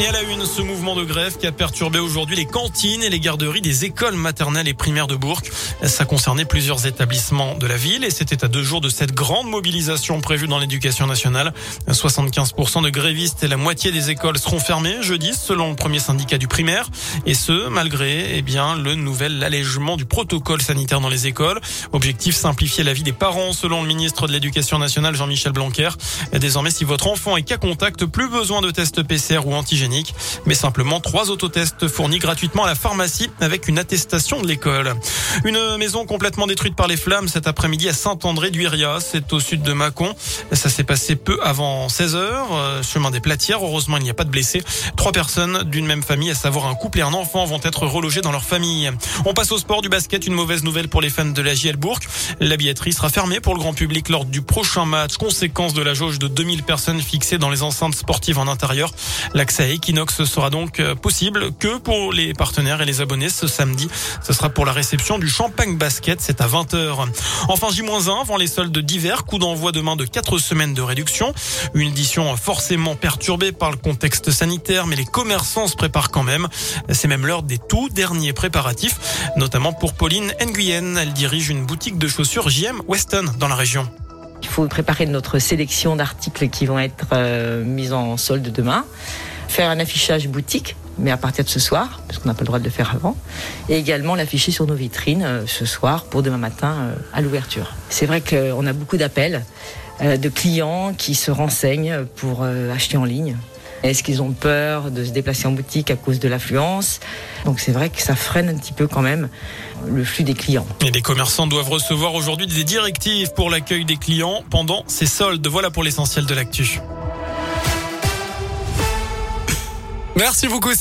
Et à la une, ce mouvement de grève qui a perturbé aujourd'hui les cantines et les garderies des écoles maternelles et primaires de Bourg. Ça concernait plusieurs établissements de la ville et c'était à deux jours de cette grande mobilisation prévue dans l'éducation nationale. 75% de grévistes et la moitié des écoles seront fermées jeudi selon le premier syndicat du primaire. Et ce, malgré, eh bien, le nouvel allègement du protocole sanitaire dans les écoles. Objectif simplifier la vie des parents selon le ministre de l'éducation nationale Jean-Michel Blanquer. Désormais, si votre enfant est cas contact, plus besoin de tests PCR ou mais simplement trois autotests fournis gratuitement à la pharmacie avec une attestation de l'école. Une maison complètement détruite par les flammes cet après-midi à Saint-André d'Uiria, c'est au sud de Mâcon. Ça s'est passé peu avant 16 heures, euh, chemin des Platières. Heureusement, il n'y a pas de blessés. Trois personnes d'une même famille, à savoir un couple et un enfant, vont être relogés dans leur famille. On passe au sport du basket. Une mauvaise nouvelle pour les fans de la JL Bourg. La billetterie sera fermée pour le grand public lors du prochain match. Conséquence de la jauge de 2000 personnes fixées dans les enceintes sportives en intérieur. L'accès Equinox sera donc euh, possible que pour les partenaires et les abonnés ce samedi. Ce sera pour la réception du Champagne Basket, c'est à 20h. Enfin J-1 avant les soldes d'hiver, coup d'envoi demain de 4 semaines de réduction. Une édition forcément perturbée par le contexte sanitaire, mais les commerçants se préparent quand même. C'est même l'heure des tout derniers préparatifs, notamment pour Pauline Nguyen. Elle dirige une boutique de chaussures JM Weston dans la région. Il faut préparer notre sélection d'articles qui vont être euh, mis en solde demain faire un affichage boutique, mais à partir de ce soir, parce qu'on n'a pas le droit de le faire avant, et également l'afficher sur nos vitrines euh, ce soir pour demain matin euh, à l'ouverture. C'est vrai qu'on a beaucoup d'appels euh, de clients qui se renseignent pour acheter en ligne. Est-ce qu'ils ont peur de se déplacer en boutique à cause de l'affluence? Donc c'est vrai que ça freine un petit peu quand même le flux des clients. Et les commerçants doivent recevoir aujourd'hui des directives pour l'accueil des clients pendant ces soldes. Voilà pour l'essentiel de l'actu. Merci beaucoup,